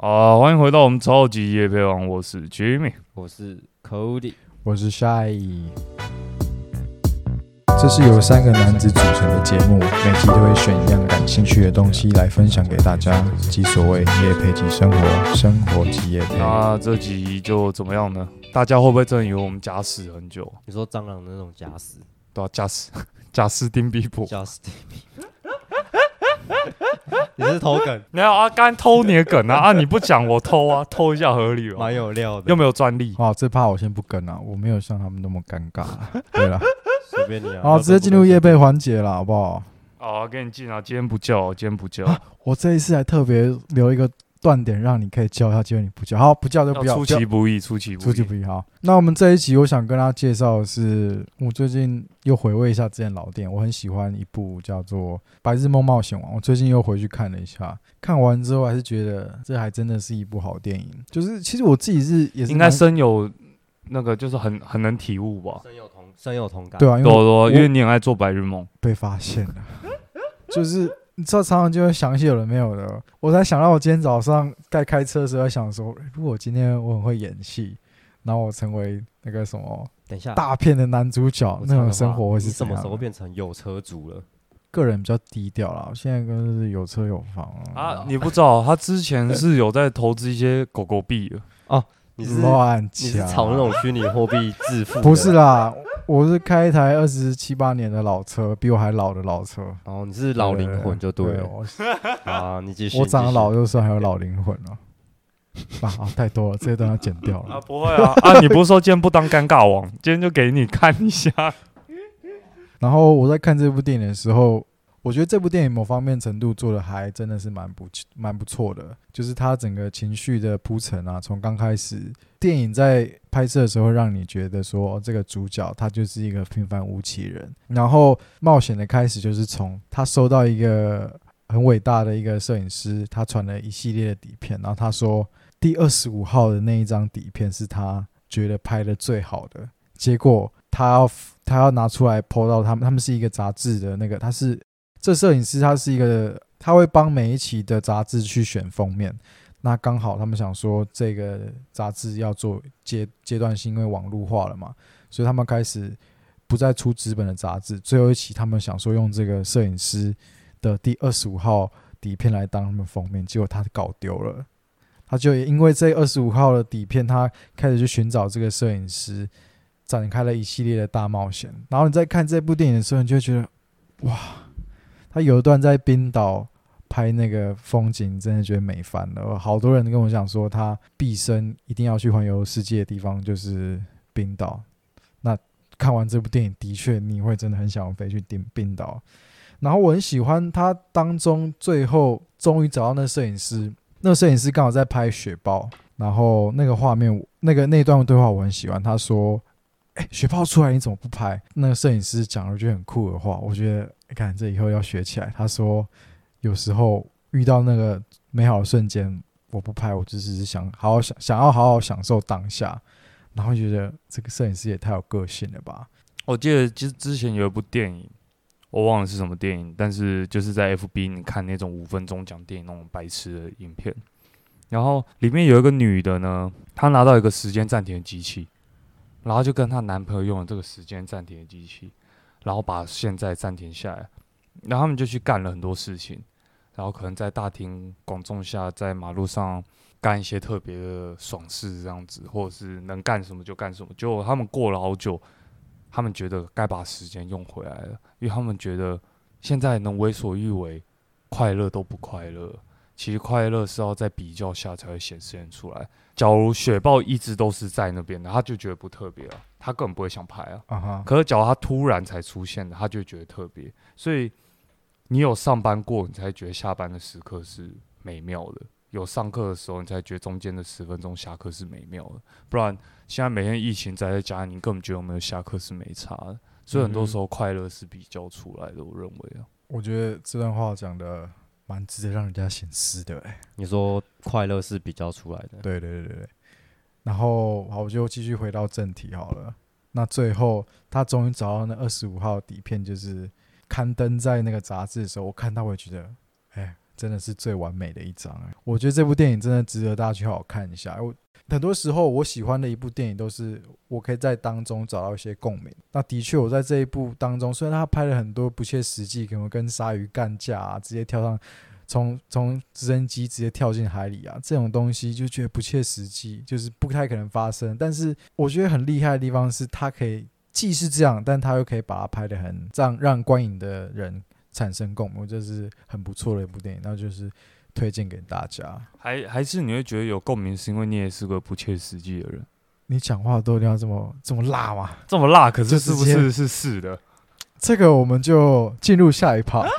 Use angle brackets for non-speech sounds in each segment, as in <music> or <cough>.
啊，欢迎回到我们超级夜配王，我是 Jimmy。我是 Cody，我是 Shy。这是由三个男子组成的节目，每集都会选一样感兴趣的东西来分享给大家，即所谓夜配及生活，生活及夜配。那这集就怎么样呢？大家会不会真的以为我们假死很久？你说蟑螂的那种假死，对啊，假死，<laughs> 假死丁比伯。假死 Timmy，<laughs> 你是偷梗，没有啊，刚偷你的梗啊 <laughs> 啊！你不讲我偷啊，偷一下合理吧？蛮有料的，又没有专利。哇，这怕我先不跟了，我没有像他们那么尴尬。<laughs> 对了，随便你啊。好，直接进入夜配环节了，好不好？哦，给你进啊！今天不叫，今天不叫，我这一次还特别留一个断点让你可以叫他，结果你不叫，好，不叫就不要。出其不意，出其不意。出其不意好。那我们这一集，我想跟大家介绍的是，我最近又回味一下之前老店，我很喜欢一部叫做《白日梦冒险王》，我最近又回去看了一下，看完之后还是觉得这还真的是一部好电影。就是其实我自己是也是应该深有那个，就是很很能体悟吧。深有同深有同感，对啊，因为因为你很爱做白日梦。被发现了，就是你知道常常就会想一些有的没有的，我才想到我今天早上在开车的时候在想说，如果今天我很会演戏，然后我成为那个什么等一下，大片的男主角，那种生活会是什么时候？变成有车族了？个人比较低调啦，我现在跟是有车有房啊，你不知道，他之前是有在投资一些狗狗币的。你是乱你是讲，炒那种虚拟货币致富？不是，啦，我是开一台二十七八年的老车，比我还老的老车，哦，你是老灵魂就对了。啊，你继续。我长得老就算还有老灵魂了。<laughs> 啊，啊太多了，这些都要剪掉了啊，不会啊 <laughs> 啊！你不是说今天不当尴尬王，今天就给你看一下。<laughs> 然后我在看这部电影的时候，我觉得这部电影某方面程度做的还真的是蛮不蛮不错的，就是它整个情绪的铺陈啊，从刚开始电影在拍摄的时候，让你觉得说、这个主角他就是一个平凡无奇人，然后冒险的开始就是从他收到一个很伟大的一个摄影师，他传了一系列的底片，然后他说第二十五号的那一张底片是他觉得拍的最好的，结果他要他要拿出来 PO 到他们，他们是一个杂志的那个，他是这摄影师，他是一个他会帮每一期的杂志去选封面。那刚好他们想说这个杂志要做阶阶段性，因为网络化了嘛，所以他们开始不再出纸本的杂志。最后一期他们想说用这个摄影师的第二十五号底片来当他们封面，结果他搞丢了。他就因为这二十五号的底片，他开始去寻找这个摄影师，展开了一系列的大冒险。然后你在看这部电影的时候，你就会觉得，哇，他有一段在冰岛拍那个风景，真的觉得美翻了。好多人跟我讲说，他毕生一定要去环游世界的地方就是冰岛。那看完这部电影，的确你会真的很想飞去冰冰岛。然后我很喜欢他当中最后终于找到那摄影师，那摄影师刚好在拍雪豹，然后那个画面，那个那段对话我很喜欢。他说：“哎、雪豹出来你怎么不拍？”那个摄影师讲了句很酷的话，我觉得你看这以后要学起来。他说：“有时候遇到那个美好的瞬间，我不拍，我就只是想好好想想要好好享受当下。”然后觉得这个摄影师也太有个性了吧？我记得之之前有一部电影，我忘了是什么电影，但是就是在 FB 你看那种五分钟讲电影那种白痴的影片，然后里面有一个女的呢，她拿到一个时间暂停的机器，然后就跟她男朋友用了这个时间暂停的机器，然后把现在暂停下来，然后他们就去干了很多事情，然后可能在大庭广众下，在马路上干一些特别的爽事这样子，或者是能干什么就干什么。结果他们过了好久，他们觉得该把时间用回来了，因为他们觉得现在能为所欲为，快乐都不快乐。其实快乐是要在比较下才会显现出来。假如雪豹一直都是在那边的，他就觉得不特别了，他根本不会想拍啊。可是，假如他突然才出现的，他就觉得特别。所以，你有上班过，你才觉得下班的时刻是美妙的；有上课的时候，你才觉得中间的十分钟下课是美妙的。不然，现在每天疫情宅在家，你根本觉得有没有下课是没差的。所以，很多时候快乐是比较出来的。我认为啊，我觉得这段话讲的蛮值得让人家醒思的、欸。你说快乐是比较出来的，对对对对对。然后好，我就继续回到正题好了。那最后他终于找到那二十五号底片，就是刊登在那个杂志的时候，我看到我也觉得，哎，真的是最完美的一张哎。我觉得这部电影真的值得大家去好好看一下。我很多时候我喜欢的一部电影都是我可以在当中找到一些共鸣。那的确，我在这一部当中，虽然他拍了很多不切实际，可能跟鲨鱼干架啊，直接跳上从从直升机直接跳进海里啊，这种东西就觉得不切实际，就是不太可能发生。但是我觉得很厉害的地方是，他可以既是这样，但他又可以把它拍的很让让观影的人产生共鸣，这是很不错的一部电影。那就是推荐给大家。还还是你会觉得有共鸣，是因为你也是个不切实际的人，你讲话都一定要这么这么辣吗？这么辣，可是就是不是是是的？这个我们就进入下一趴。<laughs>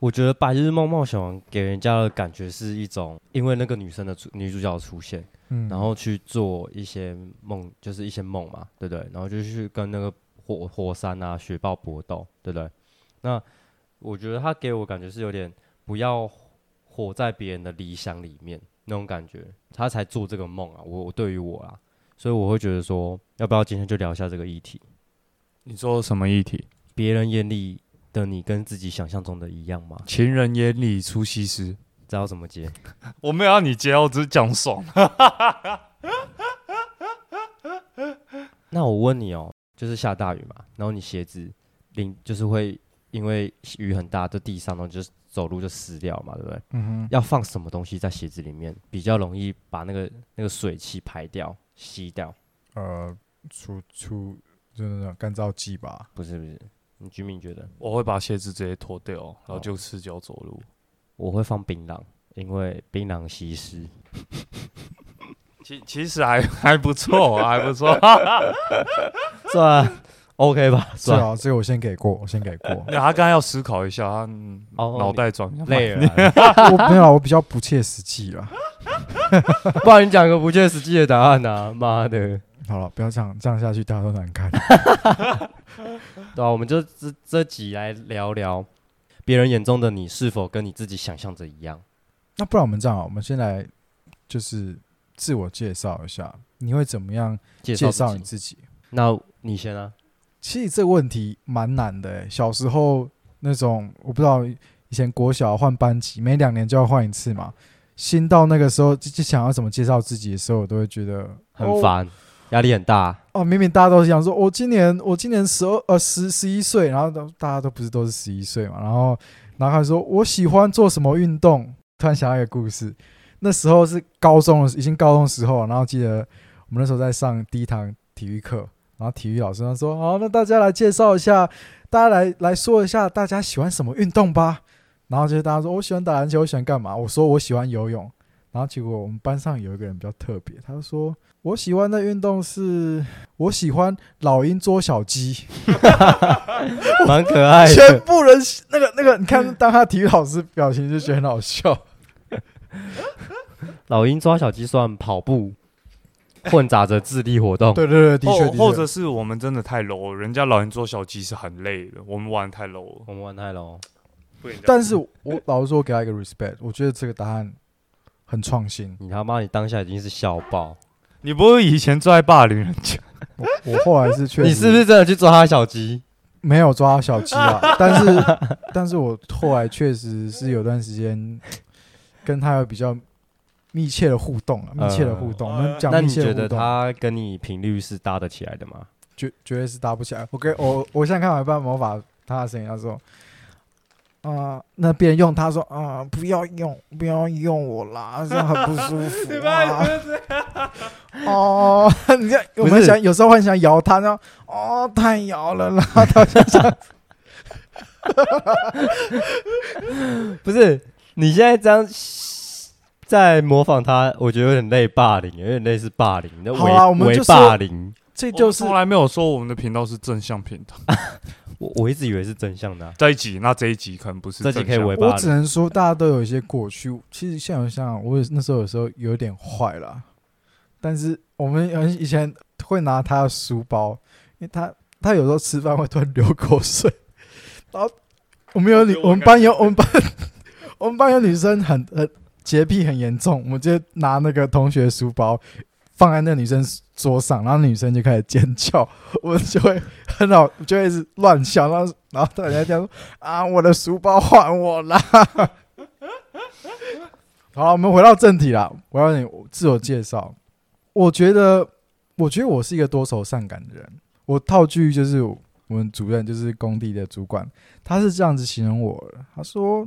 我觉得《白日梦冒险王》给人家的感觉是一种，因为那个女生的出女主角的出现，嗯，然后去做一些梦，就是一些梦嘛，对不对？然后就去跟那个火火山啊、雪豹搏斗，对不对？那我觉得他给我感觉是有点不要活在别人的理想里面那种感觉，他才做这个梦啊。我我对于我啊，所以我会觉得说，要不要今天就聊一下这个议题？你说什么议题？别人眼里的你跟自己想象中的一样吗？情人眼里出西施。知道怎么接？<laughs> 我没有让你接，我只是讲爽。<laughs> 那我问你哦，就是下大雨嘛，然后你鞋子淋就是会因为雨很大，在地上，然后就是走路就湿掉嘛，对不对？嗯哼，要放什么东西在鞋子里面，比较容易把那个那个水汽排掉、吸掉？呃，除除就是那种干燥剂吧。不是不是，你居民觉得我会把鞋子直接脱掉，然后就赤脚走路。我会放槟榔，因为槟榔吸湿。<laughs> 其其实还 <laughs> 还不错，<laughs> 还不错。<laughs> 算 OK 吧，是算啊，这个我先给过，我先给过。那他刚才要思考一下，他脑袋转。累了啊，我没有啊，我比较不切实际啦。不然你讲个不切实际的答案啊！妈的，好了，不要这样，这样下去大家都难看。对啊，我们就这这集来聊聊别人眼中的你是否跟你自己想象着一样。那不然我们这样啊，我们先来就是自我介绍一下，你会怎么样介介绍你自己？那你先啊。其实这个问题蛮难的、欸。小时候那种，我不知道以前国小换班级，每两年就要换一次嘛。新到那个时候就就想要怎么介绍自己的时候，我都会觉得很烦，压力很大。哦。明明大家都想说，我、今年我今年十二呃十十一岁，然后都大家都不是都是十一岁嘛，然后然后他说我喜欢做什么运动，突然想到一个故事，那时候是高中的，已经高中时候，然后记得我们那时候在上第一堂体育课，然后体育老师他说：“好，那大家来介绍一下，大家来来说一下大家喜欢什么运动吧。”然后就是大家说：“我喜欢打篮球，我喜欢干嘛？”我说：“我喜欢游泳。”然后结果我们班上有一个人比较特别，他就说：“我喜欢的运动是，我喜欢老鹰捉小鸡。<laughs> ”蛮可爱的全。部人那个那个，你看当他体育老师表情就觉得很好笑。<laughs> 老鹰抓小鸡算跑步，混杂着智力活动。对对对，的确或的确。或者是我们真的太 low，了人家老鹰捉小鸡是很累的，我们玩得太 low 了。我们玩太龙，不能这样但是我老实说，我给他一个 respect，我觉得这个答案很创新。你他妈，你当下已经是笑爆。你不是以前最爱霸凌人家？我我后来是确实你是不是真的去抓他小鸡？没有抓小鸡啊？但是 <laughs> 但是我后来确实是有段时间跟他有比较密切的互动啊，密切的互动。我们讲那密你觉得切的互动，他跟你频率是搭得起来的吗？绝绝对是搭不起来。我给我我现在看完半魔法，他的声音他说。啊、那别人用他说啊、不要用，不要用我啦，这样很不舒服啊。<laughs> <laughs> 哦，<laughs> 你看，我们是想有时候很想摇他，然后哦，太摇了啦，他就这样。不是，你现在这样在模仿他，我觉得有点类霸凌，有点类似霸凌，那好啊我们就说霸凌。这就是从来没有说我们的频道是正向频道。<laughs> 我我一直以为是真相的啊、这一集，那这一集可能不是这正向。集可以伪霸我只。能说，大家都有一些过去。其实想一想，我也那时候有时候有点坏了，但是我们以前会拿他的书包，因为他他有时候吃饭会突然流口水，然后我们有女，我们班有我们班我们班有女生很很洁癖很严重，我们就拿那个同学书包放在那女生桌上，然后女生就开始尖叫，<laughs> 我就会很好，就会一直乱笑，然后然后大家这样说啊，我的书包还我啦。<laughs> 好，我们回到正题啦，我要你自我介绍。我觉得，我觉得我是一个多愁善感的人。我套句就是我们主任，就是工地的主管，他是这样子形容我的。他说：“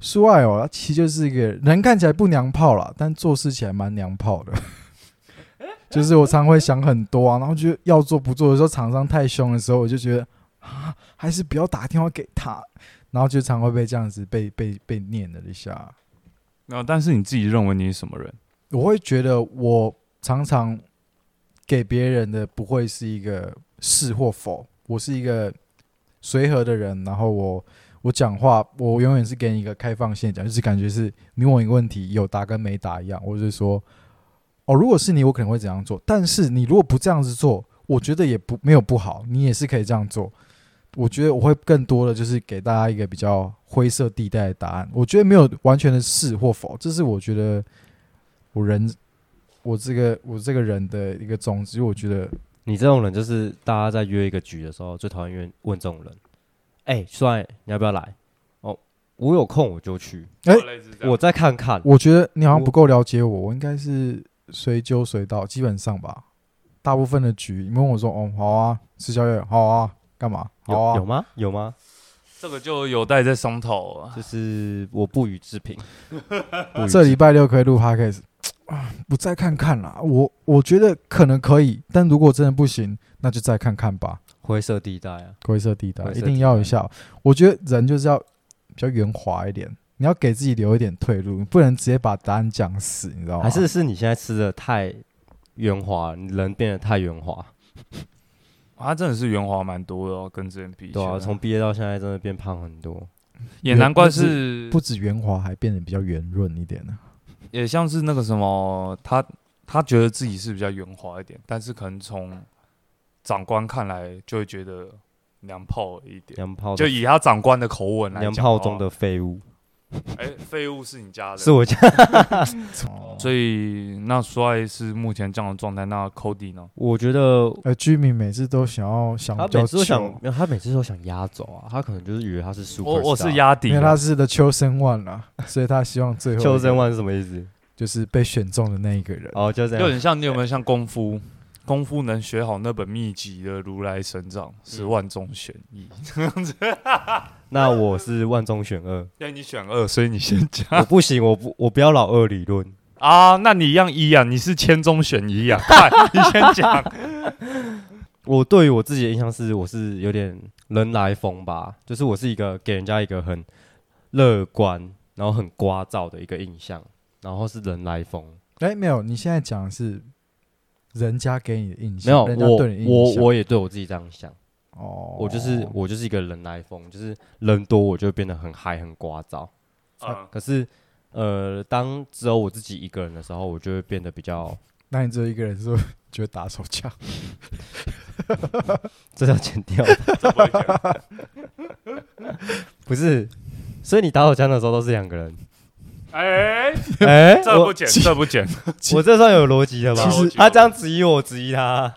苏爱哦，他其实就是一个人看起来不娘炮啦，但做事起来蛮娘炮的。<laughs> 就是我常会想很多啊，然后觉得要做不做的时候，厂商太凶的时候，我就觉得啊，还是不要打电话给他。然后就常会被这样子被被被念了一下。那但是你自己认为你是什么人？我会觉得我常常给别人的不会是一个是或否，我是一个随和的人。然后我我讲话，我永远是给你一个开放性讲，就是感觉是你问我一个问题，有答跟没答一样。或者是说，哦，如果是你，我可能会怎样做？但是你如果不这样子做，我觉得也不没有不好，你也是可以这样做。我觉得我会更多的就是给大家一个比较灰色地带的答案。我觉得没有完全的是或否，这是我觉得我人我这个我这个人的一个宗旨。我觉得你这种人就是大家在约一个局的时候最讨厌问这种人。哎，帅，你要不要来？哦，我有空我就去。哎我再看看。我觉得你好像不够了解我，我应该是随揪随到，基本上吧。大部分的局，你问我说，哦，好啊，吃宵夜，好啊，干嘛？好啊，有吗？有吗？这个就有待在商讨啊。就是我不予置评。<laughs> 这礼拜六可以录 podcast 啊，不再看看啦。我我觉得可能可以，但如果真的不行，那就再看看吧。灰色地带啊，灰色地带一定要有效。我觉得人就是要比较圆滑一点，你要给自己留一点退路，你不能直接把答案讲死，你知道吗？还是是你现在吃的太圆滑，你人变得太圆滑。啊真的是圆滑蛮多的哦，跟之前比。对啊，从毕业到现在真的变胖很多。也难怪是不止圆滑，还变得比较圆润一点呢。也像是那个什么，他他觉得自己是比较圆滑一点，但是可能从长官看来就会觉得娘炮一点。娘炮就以他长官的口吻来娘讲娘炮中的，废物，哎，废物是你家的，是我家。哦 <laughs> 所以那帅是目前这样的状态，那 Cody 呢？我觉得呃，居民每次都想要想他每次都想久，没有，他每次都想压走啊。他可能就是以为他是 super。我我是压底的，因为他是的秋生万啦，所以他希望最后秋生万万是什么意思？就是被选中的那一个人。哦，就这样。有点像你有没有像功夫？功夫能学好那本秘籍的如来神掌是万中选一，<laughs> 那我是万中选二，因为你选二，所以你先讲我不行，我不我不要老二理论。啊。那你一样一啊，你是千中选一啊，<laughs> 快，你先讲。<laughs> 我对于我自己的印象是，我是有点人来疯吧，就是我是一个给人家一个很乐观，然后很聒噪的一个印象，然后是人来疯。哎，没有，你现在讲的是人家给你的印象没象，有，人家我对你的印象。我我也对我自己这样想，哦，我就是我就是一个人来疯，就是人多我就会变得很嗨很聒噪。嗯，可是呃，当只有我自己一个人的时候，我就会变得比较，那你只有一个人是不是就会打手枪？<laughs> 这要剪掉，这不会讲 <laughs> 不是。所以你打手枪的时候都是两个人，哎，哎、<laughs> 这不剪，这不剪，我这算有逻辑的吧？其实他这样质疑我，质疑他。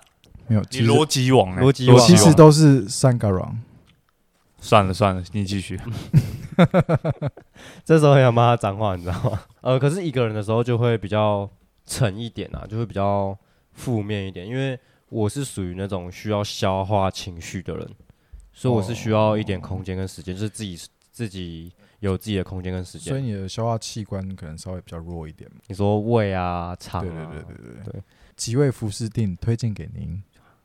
没有，你逻辑网哎，逻辑网其实都是三个人。算了算了，你继续。<laughs> 这时候很想骂他脏话，你知道吗？<laughs> 呃，可是一个人的时候就会比较沉一点啊，就会比较负面一点，因为我是属于那种需要消化情绪的人，所以我是需要一点空间跟时间，就是自己自己有自己的空间跟时间。所以你的消化器官可能稍微比较弱一点嘛。你说胃啊、肠对啊，对对对对对。几味福士定推荐给您。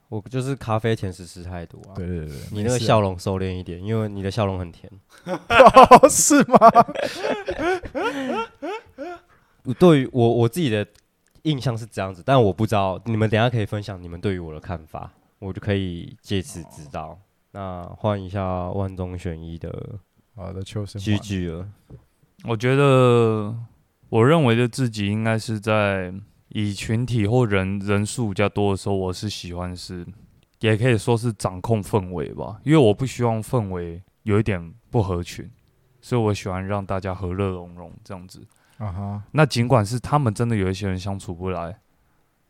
我就是咖啡甜食吃太多啊。对对对，你那个笑容收敛一点，因为你的笑容很甜。<laughs> 哦是吗？<laughs> 对于我我自己的印象是这样子，但我不知道你们等一下可以分享你们对于我的看法，我就可以借此知道。那换一下万中选一的好的，秋生我觉得，我认为的自己应该是在以群体或人人数比较多的时候，我是喜欢是，也可以说是掌控氛围吧，因为我不希望氛围有一点不合群，所以我喜欢让大家和乐融融这样子。啊哈，那尽管是他们真的有一些人相处不来，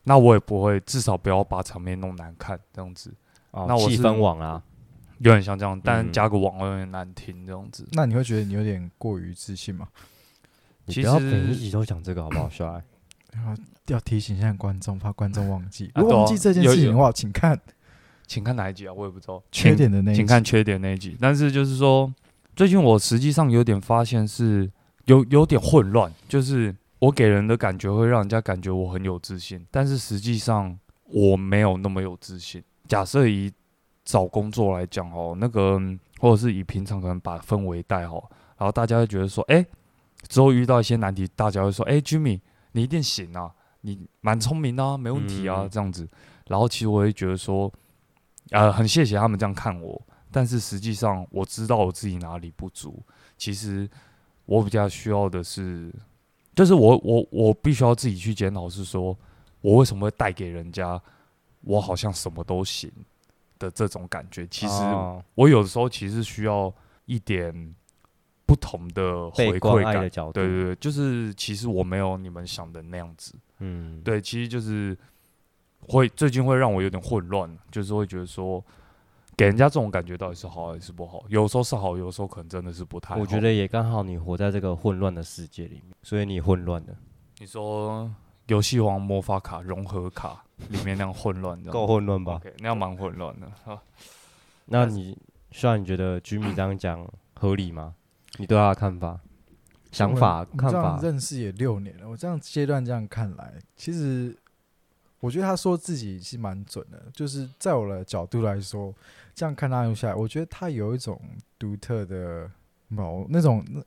那我也不会，至少不要把场面弄难看这样子，哦那我是气氛网啊，有点像这样，但嗯加个网有点难听这样子。那你会觉得你有点过于自信吗？其你不要实每一集都讲这个好不好，小爱？<coughs> 要提醒一下观众，怕观众忘记。啊如果忘记这件事情的话，请看请看哪一集啊？我也不知道。缺点的那一集。请看缺点那一集。但是就是说，最近我实际上有点发现是有有点混乱，就是我给人的感觉会让人家感觉我很有自信，但是实际上我没有那么有自信。假设以找工作来讲哦，那个嗯或者是以平常可能把氛围带好，然后大家会觉得说，哎、之后遇到一些难题，大家会说，哎、j i m m y 你一定行啊，你蛮聪明的啊，没问题啊，嗯这样子。然后其实我会觉得说，呃，很谢谢他们这样看我，但是实际上我知道我自己哪里不足。其实我比较需要的是，就是我我我必须要自己去检讨，是说我为什么会带给人家我好像什么都行的这种感觉。其实哦我有的时候其实需要一点不同的回馈感。的角度，对对对，就是其实我没有你们想的那样子。嗯，对，其实就是会最近会让我有点混乱，就是会觉得说，给人家这种感觉到底是好还是不好？有时候是好，有时候可能真的是不太好。我觉得也刚好你活在这个混乱的世界里面，所以你混乱了，你说游戏王魔法卡融合卡里面那样混乱，这样。够混乱吧。那样蛮混乱的。好。那你虽然你觉得居米这样讲合理吗？你对他的看法、想法、这样看法，认识也六年了，我这样阶段这样看来，其实我觉得他说自己是蛮准的，就是在我的角度来说，这样看他用下来，我觉得他有一种独特的某那种那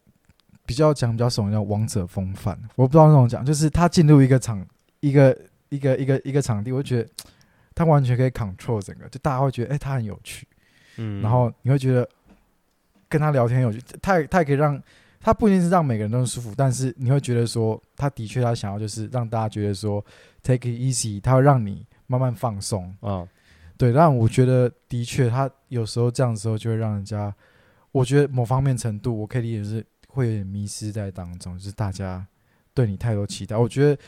比较讲比较什么叫王者风范，我不知道那种讲，就是他进入一个场一个一个一个一个场地，我就觉得他完全可以 control 整个，就大家会觉得哎、他很有趣，嗯。然后你会觉得跟他聊天有趣，他也他也可以让他不一定是让每个人都舒服，但是你会觉得说，他的确他想要就是让大家觉得说 take it easy，他会让你慢慢放松，啊，对，但我觉得的确他有时候这样的时候就会让人家，我觉得某方面程度我可以理解是会有点迷失在当中，就是大家对你太多期待，我觉得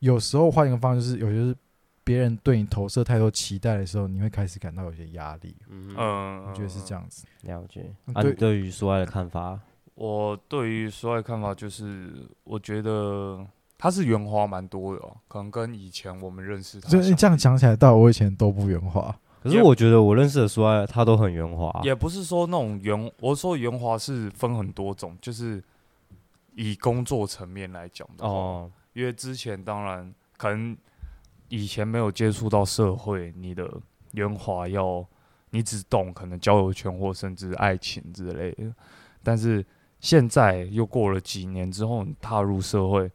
有时候换一个方式，就是有些是别人对你投射太多期待的时候，你会开始感到有些压力，嗯，嗯，我觉得是这样子。了解。嗯啊，你对对于苏爱的看法？我对于苏爱看法就是，我觉得他是圆滑蛮多的、哦，可能跟以前我们认识他相就你这样讲起来，到我以前都不圆滑。可是我觉得我认识的苏爱，他都很圆滑。也不是说那种圆，我说圆滑是分很多种，就是以工作层面来讲的话，哦，因为之前当然可能以前没有接触到社会，你的圆滑要你只懂可能交友圈或甚至爱情之类的，但是现在又过了几年之后，踏入社会，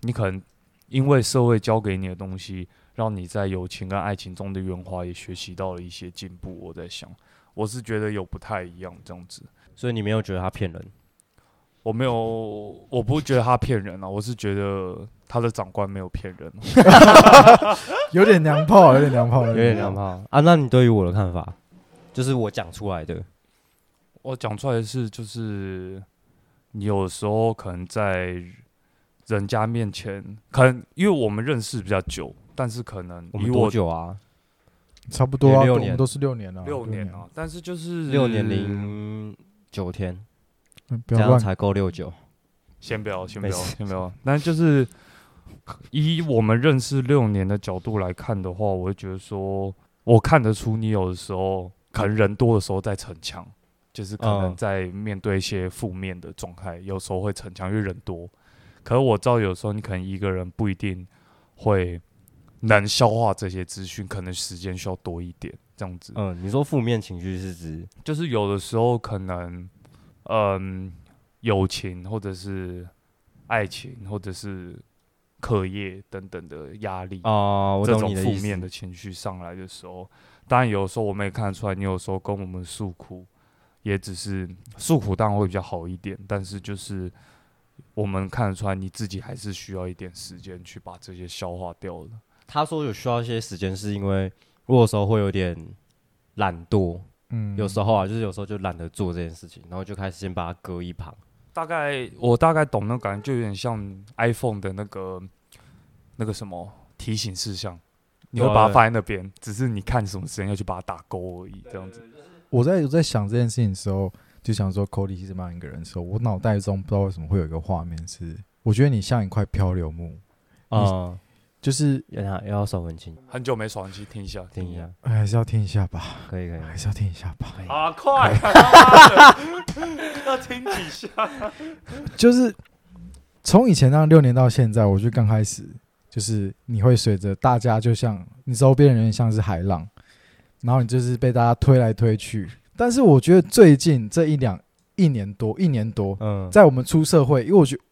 你可能因为社会教给你的东西，让你在友情跟爱情中的圆滑也学习到了一些进步。我在想，我是觉得有不太一样这样子。所以你没有觉得他骗人？我没有，我不觉得他骗人啊，我是觉得他的长官没有骗人。啊 <laughs> 有点娘炮，有点娘炮，有点娘炮啊。那你对于我的看法，就是我讲出来的。我讲出来的是，就是你有时候可能在人家面前，可能因为我们认识比较久，但是可能以我们多久啊？差不多啊，六年都是六年了，六年啊，但是就是六年零九天，嗯，不要乱这样才够六九。先不要，先不要，先不要。但就是以我们认识六年的角度来看的话，我会觉得说，我看得出你有的时候可能人多的时候在逞强，就是可能嗯在面对一些负面的状态，有时候会逞强，因为人多。可是我知道有时候你可能一个人不一定会能消化这些资讯，可能时间需要多一点，这样子。嗯，你说负面情绪是指就是有的时候可能，嗯，友情或者是爱情或者是课业等等的压力，啊？我这种负。面的情绪上来的时候，当然有时候我们也看得出来，你有时候跟我们诉苦，也只是诉苦当然会比较好一点，但是就是我们看得出来你自己还是需要一点时间去把这些消化掉的。他说有需要一些时间，是因为我有时候会有点懒惰，嗯，有时候啊，就是有时候就懒得做这件事情，然后就开始先把它搁一旁。大概我大概懂那感觉，就有点像 iPhone 的那个那个什么提醒事项，你会把它放在那边，只是你看什么时间要去把它打勾而已，这样子。我在我在想这件事情的时候，就想说 Cody 是怎么样一个人的时候，我脑袋中不知道为什么会有一个画面是，我觉得你像一块漂流木，啊，就是要要要手很轻，很久没爽，去听一下，听一下，，哎还是要听一下吧，可以可以，还是要听一下吧。啊，快！<laughs> 要听几下？就是从以前那六年到现在，我觉得刚开始就是你会随着大家，就像你周边的人像是海浪，然后你就是被大家推来推去。但是我觉得最近这一两一年多，一年多，嗯，在我们出社会，因为我觉得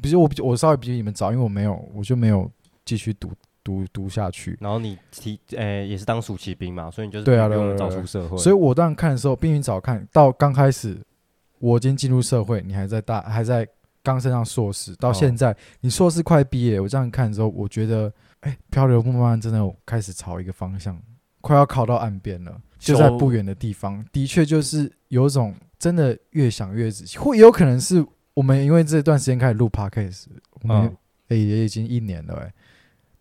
比如我比我稍微比你们早，因为我没有，我就没有继续读读读下去。然后你提，诶，也是当暑期兵嘛，所以你就是对啊比我们早对啊对啊出社会，所以我当时看的时候，比你早看到刚开始，我已经进入社会，你还在大还在刚升上硕士，到哦现在、你硕士快毕业，我这样看的时候，我觉得，哎、漂流木慢慢真的有开始朝一个方向，快要靠到岸边了，就在不远的地方，的确就是有种真的越想越仔细，或也有可能是我们因为这段时间开始录 podcast，我们嗯。诶、也已经一年了、哎，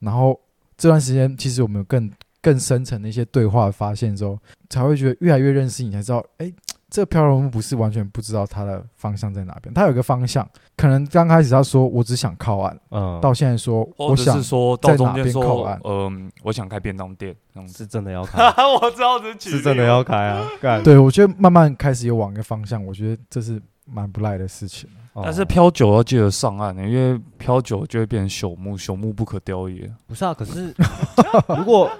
然后这段时间其实我们有更更深层的一些对话发现之后，才会觉得越来越认识你，才知道，哎、这个漂流木不是完全不知道它的方向在哪边，它有一个方向，可能刚开始他说我只想靠岸，嗯，到现在说或我想者是说在哪到中间说边靠岸，嗯，我想开便当店。是真的要开，<laughs> 我知道这举是真的要开啊，对我觉得慢慢开始有往一个方向，我觉得这是蛮不赖的事情。哦但是漂久要记得上岸的，因为漂久就会变成朽木，朽木不可雕也。不是啊，可是 <laughs> 如果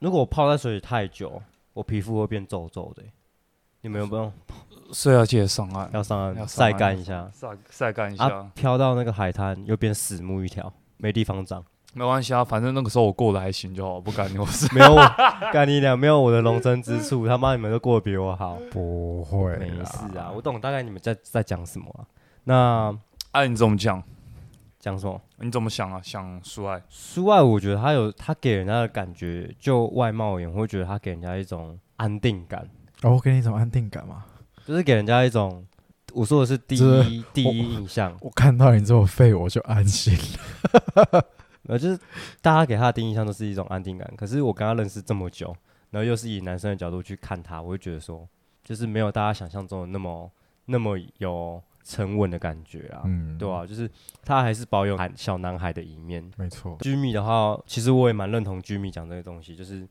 如果我泡在水里太久，我皮肤会变皱皱的欸。你们有没有所以要记得上岸，要上岸要岸晒上岸干一下？晒晒干一下，啊，飘到那个海滩又变死木一条，没地方长。没关系啊，反正那个时候我过得还行就好，不 <laughs> 干你我事。没有我干你俩，没有我的容身之处，他妈你们都过得比我好。不会没事啊，我懂大概你们在在讲什么啊。那哎、你怎么讲？讲什么？你怎么想啊？想苏爱？苏爱，我觉得他有他给人家的感觉，就外貌而言，我会觉得他给人家一种安定感，哦，我给你一种安定感嘛。就是给人家一种，我说的是第这一第一印象，我看到你这么废，我就安心了。<laughs> 呃，就是大家给他的第一印象都是一种安定感。可是我跟他认识这么久，然后又是以男生的角度去看他，我会觉得说，就是没有大家想象中的那么那么有沉稳的感觉啊，嗯，对啊，就是他还是保有孩小男孩的一面。没错。居米的话，其实我也蛮认同居米讲这个东西，就是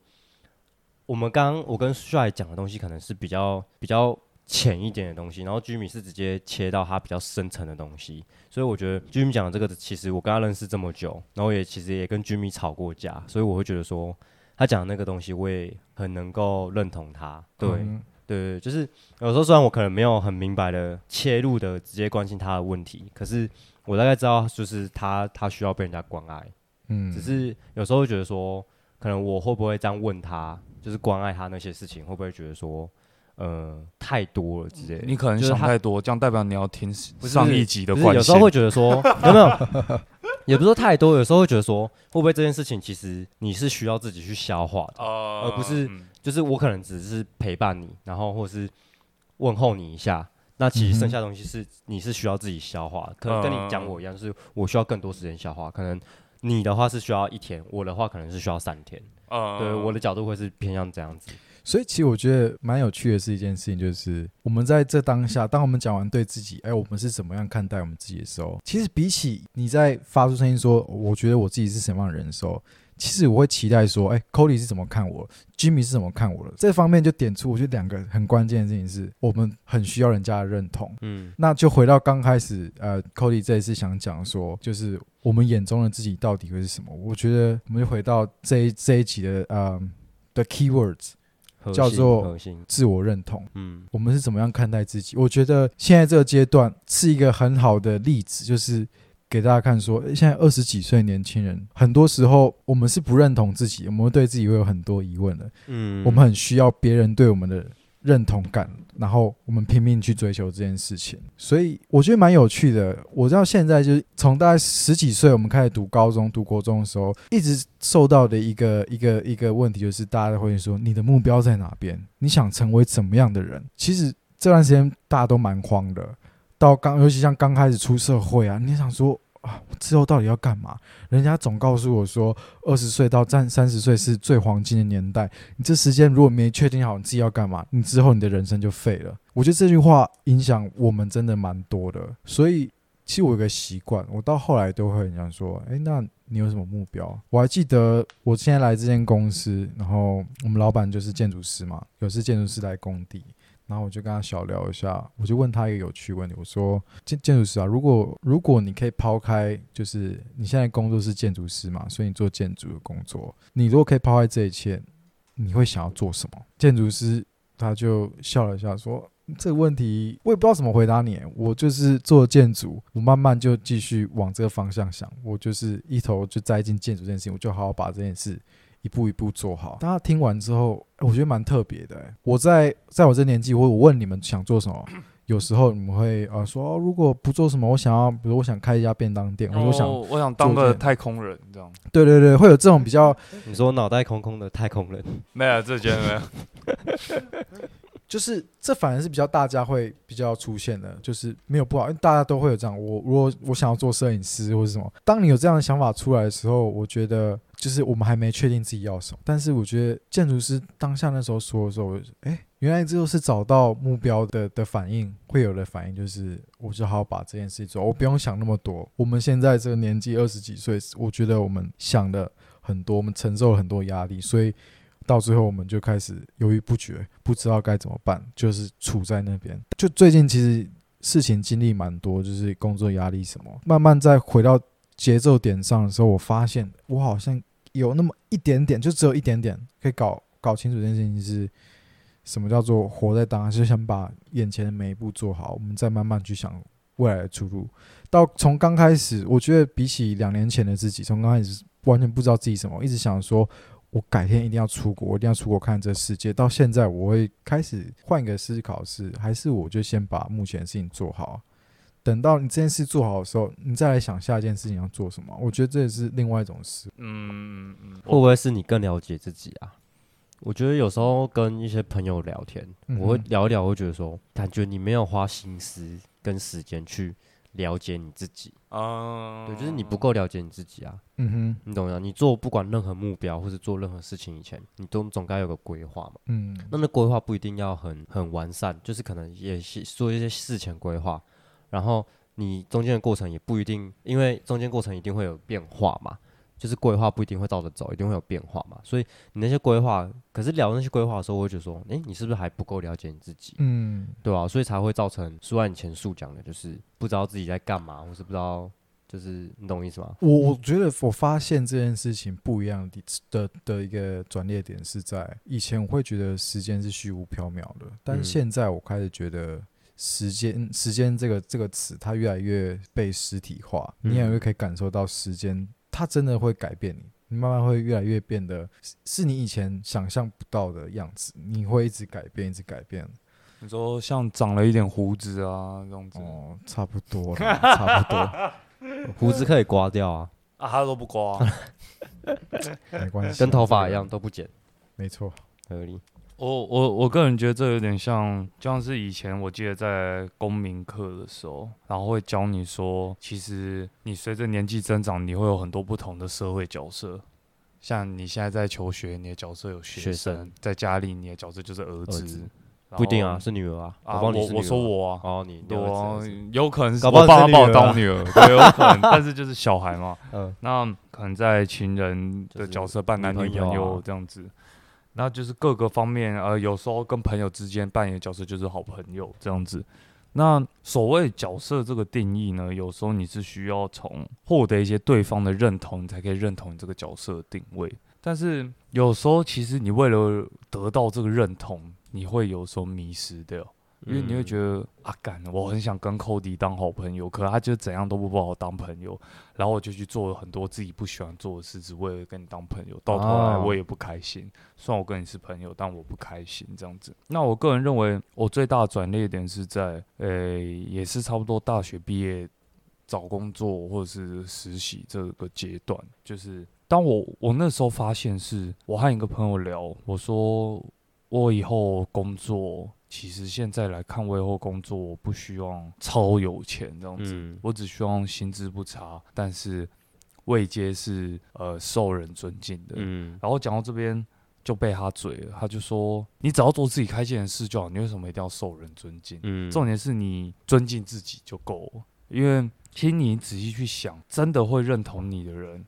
我们刚刚我跟帅讲的东西可能是比较比较浅一点的东西，然后居米是直接切到他比较深层的东西，所以我觉得居米讲的这个，其实我跟他认识这么久，然后也其实也跟居米吵过架，所以我会觉得说他讲的那个东西，我也很能够认同他。对，嗯对对，就是有时候虽然我可能没有很明白的切入的直接关心他的问题，可是我大概知道，就是他他需要被人家关爱。嗯，只是有时候会觉得说，可能我会不会这样问他，就是关爱他那些事情，会不会觉得说，呃，太多了之类的？你可能想太多，这样代表你要听上一集的不是。有时候会觉得说，有 <laughs> 没有？<laughs> 也不是说太多，有时候会觉得说，会不会这件事情其实你是需要自己去消化的？呃而不是嗯就是我可能只是陪伴你，然后或是问候你一下。那其实剩下的东西是你是需要自己消化的，可能跟你讲我一样，就是我需要更多时间消化。可能你的话是需要一天，我的话可能是需要三天。呃对，我的角度会是偏向这样子。所以其实我觉得蛮有趣的是一件事情，就是我们在这当下，当我们讲完对自己，哎，我们是怎么样看待我们自己的时候，其实比起你在发出声音说，我觉得我自己是什么样的人的时候，其实我会期待说，哎，Cody 是怎么看我，Jimmy 是怎么看我的，这方面就点出我觉得两个很关键的事情是，我们很需要人家的认同。嗯那就回到刚开始，呃，Cody 这一次想讲说，就是我们眼中的自己到底会是什么？我觉得我们就回到这一这一集的呃的 keywords 叫做。自我认同。嗯我们是怎么样看待自己？我觉得现在这个阶段是一个很好的例子，就是给大家看说，现在二十几岁年轻人，很多时候我们是不认同自己，我们对自己会有很多疑问的，嗯我们很需要别人对我们的认同感，然后我们拼命去追求这件事情，所以我觉得蛮有趣的。我知道现在就是从大概十几岁我们开始读高中、读国中的时候，一直受到的一个一个一个问题就是，大家都会说你的目标在哪边？你想成为怎么样的人？其实这段时间大家都蛮慌的，到刚尤其像刚开始出社会啊，你想说啊，之后到底要干嘛？人家总告诉我说，二十岁到三三十岁是最黄金的年代。你这时间如果没确定好你自己要干嘛，你之后你的人生就废了。我觉得这句话影响我们真的蛮多的。所以，其实我有个习惯，我到后来都会很想说，诶，那你有什么目标？我还记得我现在来这间公司，然后我们老板就是建筑师嘛，有次建筑师来工地。然后我就跟他小聊一下，我就问他一个有趣问题，我说建建筑师啊，如果如果你可以抛开，就是你现在工作是建筑师嘛，所以你做建筑的工作，你如果可以抛开这一切，你会想要做什么？建筑师他就笑了一下说，这个问题我也不知道怎么回答你，我就是做建筑，我慢慢就继续往这个方向想，我就是一头就栽进建筑这件事情，我就好好把这件事。一步一步做好。大家听完之后，我觉得蛮特别的。我在在我这年纪，我我问你们想做什么，<coughs> 有时候你们会呃说，如果不做什么，我想要，比如我想开一家便当店，我想我想当个太空人这样。对对对，会有这种比较，你说脑袋空空的太空人，没有这觉得没有。<laughs> 就是这反而是比较大家会比较出现的，就是没有不好，因为大家都会有这样。我如果我想要做摄影师或者什么，当你有这样的想法出来的时候，我觉得就是我们还没确定自己要什么。但是我觉得建筑师当下那时候说的时候，哎，原来这就是找到目标的的反应会有的反应，就是我就好好把这件事做，我不用想那么多。我们现在这个年纪二十几岁，我觉得我们想的很多，我们承受了很多压力，所以。到最后，我们就开始犹豫不决，不知道该怎么办，就是处在那边。就最近其实事情经历蛮多，就是工作压力什么。慢慢再回到节奏点上的时候，我发现我好像有那么一点点，就只有一点点可以搞搞清楚这件事情是什么叫做活在当下，就想把眼前的每一步做好，我们再慢慢去想未来的出路。到从刚开始，我觉得比起两年前的自己，从刚开始完全不知道自己什么，一直想说。我改天一定要出国，我一定要出国看这世界。到现在，我会开始换一个思考，是还是我就先把目前的事情做好，等到你这件事做好的时候，你再来想下一件事情要做什么。我觉得这也是另外一种事。嗯嗯，会不会是你更了解自己啊？我觉得有时候跟一些朋友聊天，我会聊一聊，会觉得说，感觉你没有花心思跟时间去。了解你自己啊，对，就是你不够了解你自己啊。嗯哼，你懂吗？你做不管任何目标或者做任何事情以前，你都总该有个规划嘛。嗯，那那规划不一定要很很完善，就是可能也是做一些事前规划，然后你中间的过程也不一定，因为中间过程一定会有变化嘛。就是规划不一定会照着走，一定会有变化嘛。所以你那些规划，可是聊那些规划的时候，我会觉得说，诶，你是不是还不够了解你自己？嗯，对吧？所以才会造成苏万前述讲的，就是不知道自己在干嘛，或是不知道，就是你懂我意思吗？我我觉得我发现这件事情不一样的的的一个转捩点是在以前，我会觉得时间是虚无缥缈的，但是现在我开始觉得时间时间这个这个词，它越来越被实体化，你也会可以感受到时间。它真的会改变你，你慢慢会越来越变得是你以前想象不到的样子，你会一直改变，一直改变。你说像长了一点胡子啊，这样子。哦，差不多，差不多，<laughs> 胡子可以刮掉啊，啊，他都不刮，<laughs> 没关系，跟头发一样都不剪，没错，合理。我我我个人觉得这有点像，就像是以前我记得在公民课的时候，然后会教你说，其实你随着年纪增长，你会有很多不同的社会角色。像你现在在求学，你的角色有学生；在家里，你的角色就是儿子。不一定啊，是女儿啊。啊，我我说我啊，哦，你我有可能是我爸妈把我当女儿，对，有可能。但是就是小孩嘛，<laughs> 嗯，那可能在情人的角色扮男女朋友这样子。那就是各个方面，呃，有时候跟朋友之间扮演角色就是好朋友这样子。那所谓角色这个定义呢，有时候你是需要从获得一些对方的认同，你才可以认同你这个角色的定位。但是有时候其实你为了得到这个认同，你会有时候迷失掉。因为你会觉得啊，干，我很想跟寇迪当好朋友，可他就怎样都不把我当朋友，然后我就去做了很多自己不喜欢做的事，只为了跟你当朋友，到头来我也不开心。虽然我跟你是朋友，但我不开心这样子。那我个人认为，我最大的转捩点是在，呃，也是差不多大学毕业找工作或者是实习这个阶段，就是当我我那时候发现，是我和一个朋友聊，我说我以后工作。其实现在来看位后工作，我不希望超有钱这样子，嗯我只希望薪资不差，但是位阶是呃受人尊敬的。嗯然后讲到这边就被他嘴了，他就说：“你只要做自己开心的事就好，你为什么一定要受人尊敬？嗯，重点是你尊敬自己就够了。因为其实你仔细去想，真的会认同你的人，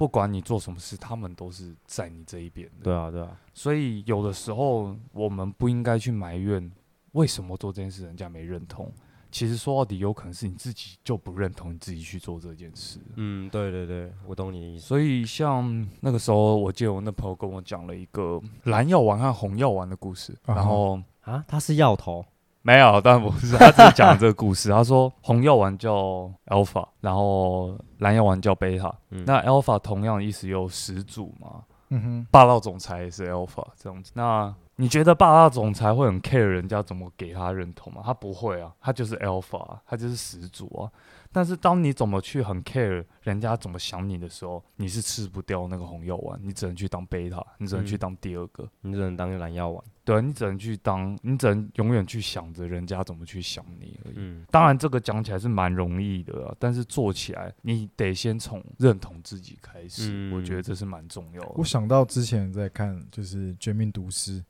不管你做什么事，他们都是在你这一边的。对啊对啊，所以有的时候我们不应该去埋怨为什么做这件事人家没认同。其实说到底，有可能是你自己就不认同你自己去做这件事。嗯对对对，我懂你的意思。所以像那个时候，我记得我那朋友跟我讲了一个蓝药丸和红药丸的故事，然后啊，他是药头，没有，当然不是，他只是讲这个故事。他说红药丸叫 alpha，然后蓝药丸叫 beta。嗯那 alpha 同样意思有始祖嘛，嗯哼，霸道总裁也是 alpha 这样子。那你觉得霸道总裁会很 care 人家怎么给他认同吗？他不会啊，他就是 alpha，啊他就是始祖啊。但是当你怎么去很 care 人家怎么想你的时候，你是吃不掉那个红药丸，你只能去当 beta，你只能去嗯当第二个。你只能当蓝药丸。对啊，你只能去当，你只能永远去想着人家怎么去想你而已。嗯当然，这个讲起来是蛮容易的啊，但是做起来你得先从认同自己开始，我觉得嗯这是蛮重要的我。想到之前在看就是《绝命毒师》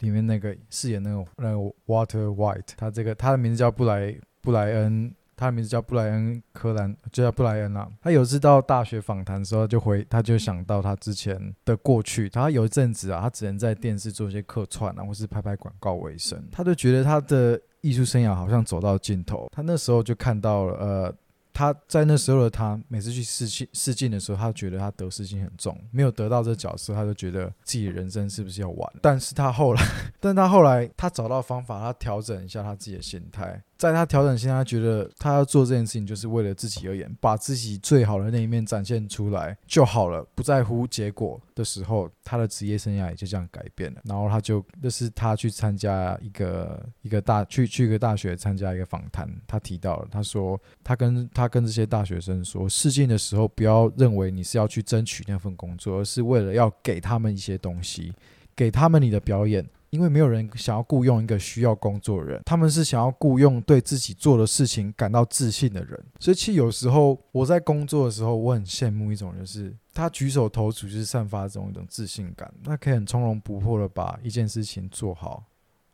里面那个饰演那个那个 Water White，他这个他的名字叫布莱布莱恩。他的名字叫布莱恩·柯兰，就叫布莱恩啊。他有一次到大学访谈的时候，就回他就想到他之前的过去。他有一阵子啊，他只能在电视做一些客串啊，或是拍拍广告为生。他就觉得他的艺术生涯好像走到尽头。他那时候就看到了，呃，他在那时候的他，每次去试镜试镜的时候，他觉得他得失心很重，没有得到这角色，他就觉得自己的人生是不是要完？但是他后来，<laughs> 但他后来他找到方法，他调整一下他自己的心态，在他调整心态，觉得他要做这件事情就是为了自己而言，把自己最好的那一面展现出来就好了，不在乎结果的时候，他的职业生涯也就这样改变了。然后他就那是他去参加一个一个大去去一个大学参加一个访谈，他提到了，他说他跟他跟这些大学生说，试镜的时候不要认为你是要去争取那份工作，而是为了要给他们一些东西，给他们你的表演。因为没有人想要雇佣一个需要工作的人，他们是想要雇佣对自己做的事情感到自信的人。所以其实有时候我在工作的时候，我很羡慕一种，就是他举手投足就是散发这种一种自信感，他可以很从容不迫的把一件事情做好，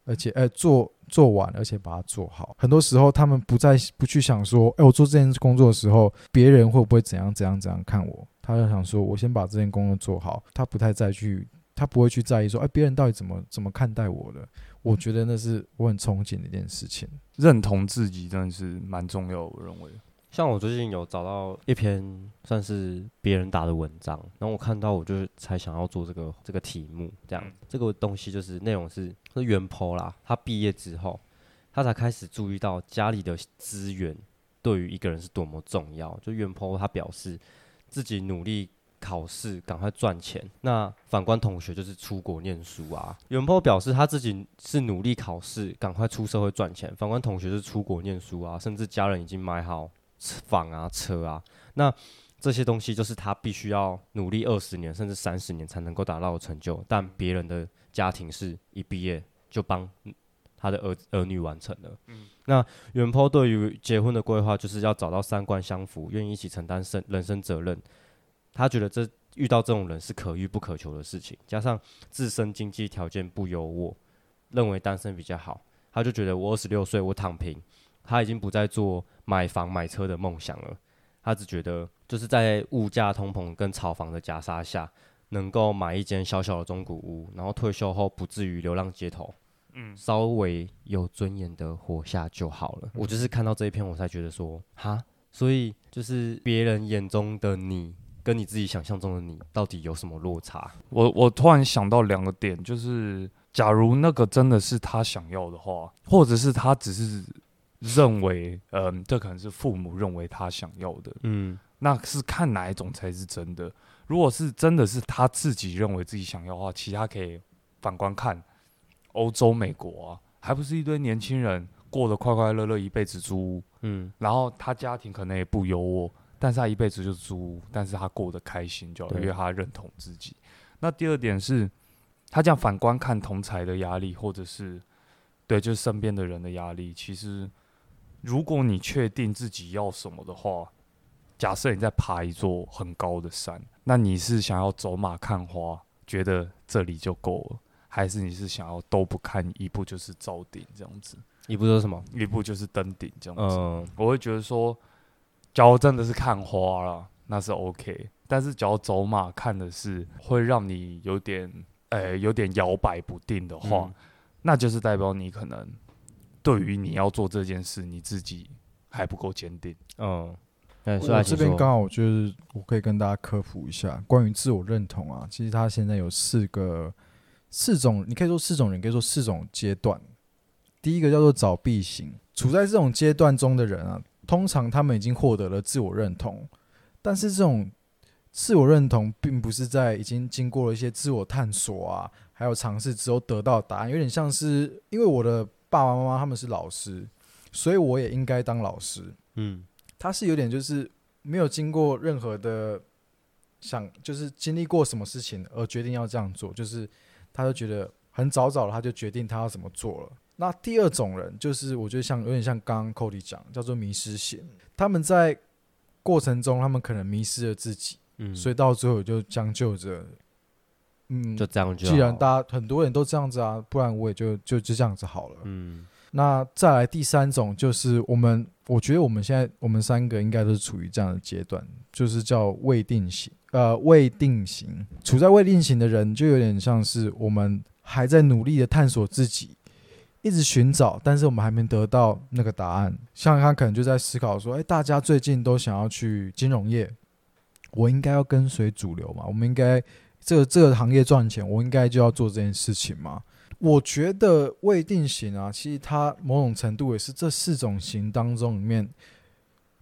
而且呃做做完，而且把它做好。很多时候他们不再不去想说，哎，我做这件工作的时候，别人会不会怎样怎样怎样看我？他就想说，我先把这件工作做好，他不太再去。他不会去在意说，哎，别人到底怎么怎么看待我的？我觉得那是我很憧憬的一件事情。认同自己真的是蛮重要，我认为。像我最近有找到一篇算是别人打的文章，然后我看到我就才想要做这个这个题目，这样、嗯这个东西就是内容是是原 po 啦，他毕业之后，他才开始注意到家里的资源对于一个人是多么重要。就原 po 他表示自己努力考试，赶快赚钱。那反观同学就是出国念书啊。原 po 表示他自己是努力考试，赶快出社会赚钱。反观同学是出国念书啊，甚至家人已经买好房啊、车啊。那这些东西就是他必须要努力二十年甚至三十年才能够达到的成就，但别人的家庭是一毕业就帮他的儿儿女完成了。那原 po 对于结婚的规划就是要找到三观相符、愿意一起承担生人生责任。他觉得这遇到这种人是可遇不可求的事情，加上自身经济条件不优渥，认为单身比较好。他就觉得我二十六岁，我躺平，他已经不再做买房买车的梦想了。他只觉得就是在物价通膨跟炒房的夹杀下，能够买一间小小的中古屋，然后退休后不至于流浪街头，嗯，稍微有尊严的活下就好了。我就是看到这一篇，我才觉得说，哈，所以就是别人眼中的你，跟你自己想象中的你，到底有什么落差？我我突然想到两个点，就是假如那个真的是他想要的话，或者是他只是认为，嗯，这可能是父母认为他想要的，嗯那是看哪一种才是真的。如果是真的是他自己认为自己想要的话，其他可以反观看欧洲、美国啊，还不是一堆年轻人过得快快乐乐，一辈子租屋，嗯然后他家庭可能也不优渥，但是他一辈子就租屋，但是他过得开心就因为他认同自己。那第二点是，他这样反观看同才的压力，或者是对，就是身边的人的压力。其实，如果你确定自己要什么的话，假设你在爬一座很高的山，那你是想要走马看花，觉得这里就够了，还是你是想要都不看，一步就是造顶这样子，一步都是什么？一步就是登顶这样子？嗯，我会觉得说，假如真的是看花了，那是 OK。但是，假如走马看的是会让你有点，诶、有点摇摆不定的话，嗯那就是代表你可能对于你要做这件事，你自己还不够坚定。嗯，哎，我所以这边刚好就是我可以跟大家科普一下关于自我认同啊，其实它现在有四个四种，你可以说四种人，可以说四种阶段。第一个叫做早必型，处在这种阶段中的人啊，通常他们已经获得了自我认同，但是这种自我认同并不是在已经经过了一些自我探索啊，还有尝试之后得到答案，有点像是因为我的爸爸妈妈他们是老师，所以我也应该当老师。嗯他是有点就是没有经过任何的想，就是经历过什么事情而决定要这样做，就是他就觉得很早早的他就决定他要怎么做了。那第二种人就是我觉得像有点像刚刚 Cody 讲，叫做迷失型，他们在过程中他们可能迷失了自己，嗯，所以到最后就将就着，嗯，就这样就。既然大家很多人都这样子啊，不然我也就就就这样子好了。嗯。那再来第三种就是我们，我觉得我们现在我们三个应该都是处于这样的阶段，就是叫未定型，呃，未定型，处在未定型的人就有点像是我们还在努力的探索自己，一直寻找，但是我们还没得到那个答案。像他可能就在思考说，哎、大家最近都想要去金融业，我应该要跟随主流嘛？我们应该这个这个行业赚钱，我应该就要做这件事情吗？我觉得未定型啊，其实它某种程度也是这四种型当中里面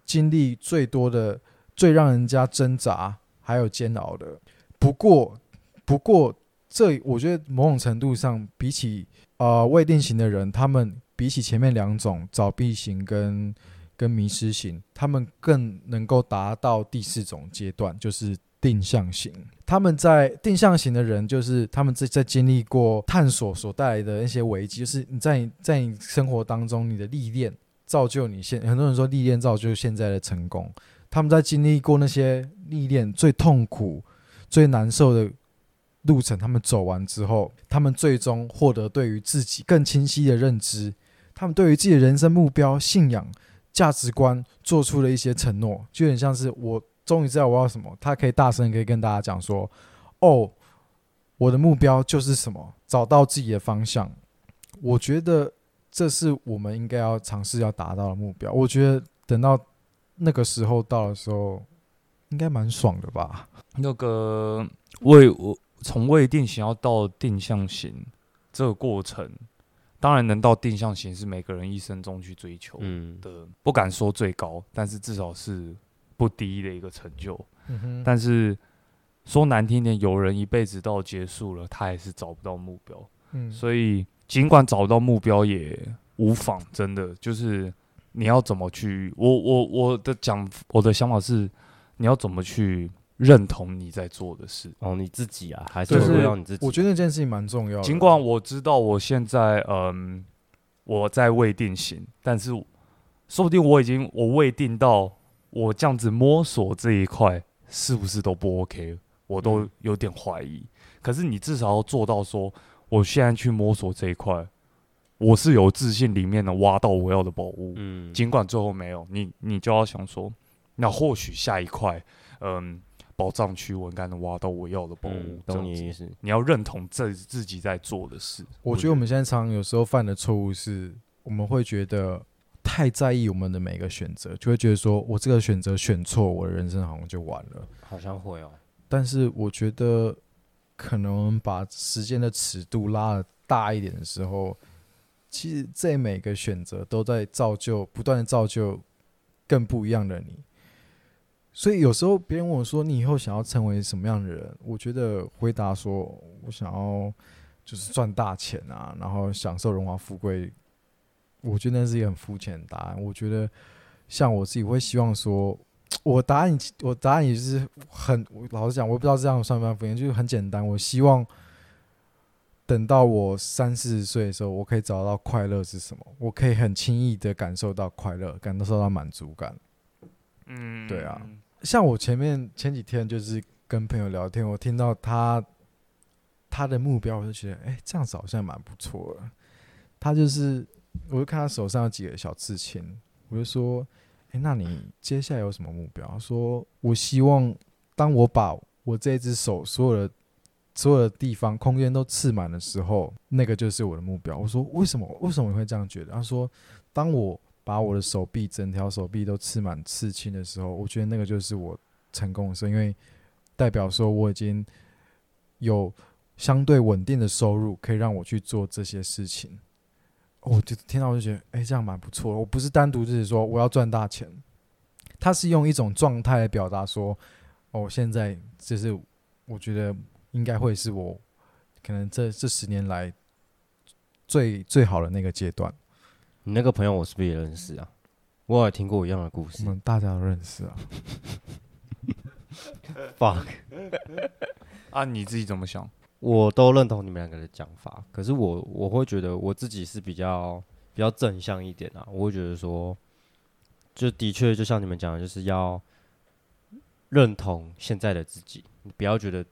经历最多的、最让人家挣扎还有煎熬的。不过，不过这我觉得某种程度上，比起呃未定型的人，他们比起前面两种早闭型跟跟迷失型，他们更能够达到第四种阶段，就是定向型。他们在定向型的人，就是他们在在经历过探索所带来的那些危机，就是你在你在你生活当中，你的历练造就你现很多人说历练造就现在的成功。他们在经历过那些历练最痛苦、最难受的路程，他们走完之后，他们最终获得对于自己更清晰的认知，他们对于自己的人生目标、信仰、价值观做出了一些承诺，就有点像是我终于知道我要什么，他可以大声可以跟大家讲说：“哦，我的目标就是什么，找到自己的方向。”我觉得这是我们应该要尝试要达到的目标。我觉得等到那个时候到的时候，应该蛮爽的吧？那个为我从未定型要到定向型这个过程，当然能到定向型是每个人一生中去追求嗯的，不敢说最高，但是至少是不低的一个成就。嗯，但是说难听点，有人一辈子到结束了，他还是找不到目标。嗯，所以尽管找到目标也无妨，真的就是你要怎么去，我我我的讲我的想法是，你要怎么去认同你在做的事。哦，你自己啊，还是就是回到你自己？我觉得那件事情蛮重要的。尽管我知道我现在嗯我在未定型，但是说不定我已经我未定到我这样子摸索这一块是不是都不 OK，我都嗯有点怀疑。可是你至少要做到说，我现在去摸索这一块，我是有自信里面能挖到我要的宝物。嗯，尽管最后没有，你你就要想说，那或许下一块，嗯，宝藏区我应该能挖到我要的宝物嗯。这样子懂你意思。你要认同自自己在做的事。我觉得我们现在常常有时候犯的错误是，我们会觉得太在意我们的每个选择，就会觉得说我这个选择选错，我的人生好像就完了。好像会哦。但是我觉得，可能把时间的尺度拉的大一点的时候，其实这每个选择都在造就，不断的造就更不一样的你。所以有时候别人问我说：“你以后想要成为什么样的人？”我觉得回答说：“我想要就是赚大钱啊，然后享受荣华富贵。”我觉得那是一个很肤浅的答案。我觉得像我自己会希望说，我答案我答案也是很老实讲，我不知道这样算不算敷衍，就是很简单。我希望等到我三四十岁的时候，我可以找到快乐是什么，我可以很轻易的感受到快乐，感受到满足感。嗯对啊像我前面前几天就是跟朋友聊天，我听到他他的目标，我就觉得，哎、这样子好像蛮不错的。他就是，我就看他手上有几个小刺青，我就说，哎、那你接下来有什么目标？他说，我希望当我把我这只手所有的所有的地方空间都刺满的时候，那个就是我的目标。我说，为什么？为什么你会这样觉得？他说，当我把我的手臂整条手臂都刺满刺青的时候，我觉得那个就是我成功的时候，因为代表说我已经有相对稳定的收入，可以让我去做这些事情。我就听到我就觉得，哎、这样蛮不错。我不是单独就是说我要赚大钱，他是用一种状态来表达说，哦，现在就是我觉得应该会是我可能这这十年来最最好的那个阶段。你那个朋友我是不是也认识啊？我也听过一样的故事我事。们大家都认识啊。<laughs> fuck，啊，你自己怎么想？我都认同你们两个的讲法，可是我我会觉得我自己是比较比较正向一点啊，我会觉得说，就的确就像你们讲的，就是要认同现在的自己，你不要觉得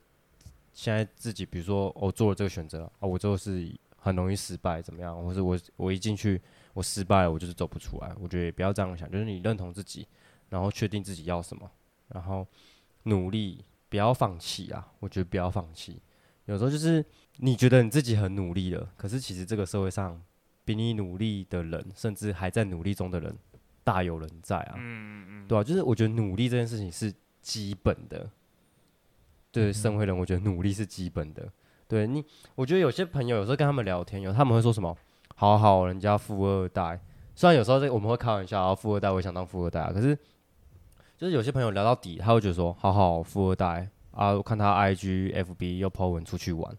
现在自己，比如说我做了这个选择啊，我就是很容易失败，怎么样，或是我我一进去我失败了，我就是走不出来。我觉得也不要这样想，就是你认同自己，然后确定自己要什么，然后努力，不要放弃啊。我觉得不要放弃。有时候就是你觉得你自己很努力了，可是其实这个社会上比你努力的人，甚至还在努力中的人，大有人在啊。嗯嗯对啊，就是我觉得努力这件事情是基本的。对，社会人，我觉得努力是基本的。对你，我觉得有些朋友有时候跟他们聊天，有他们会说什么“好好，人家富二代”。虽然有时候这我们会开玩笑，啊，富二代我也想当富二代啊，可是就是有些朋友聊到底，他会觉得说“好好，富二代啊”，我看他 IG、FB 又 po 文出去玩，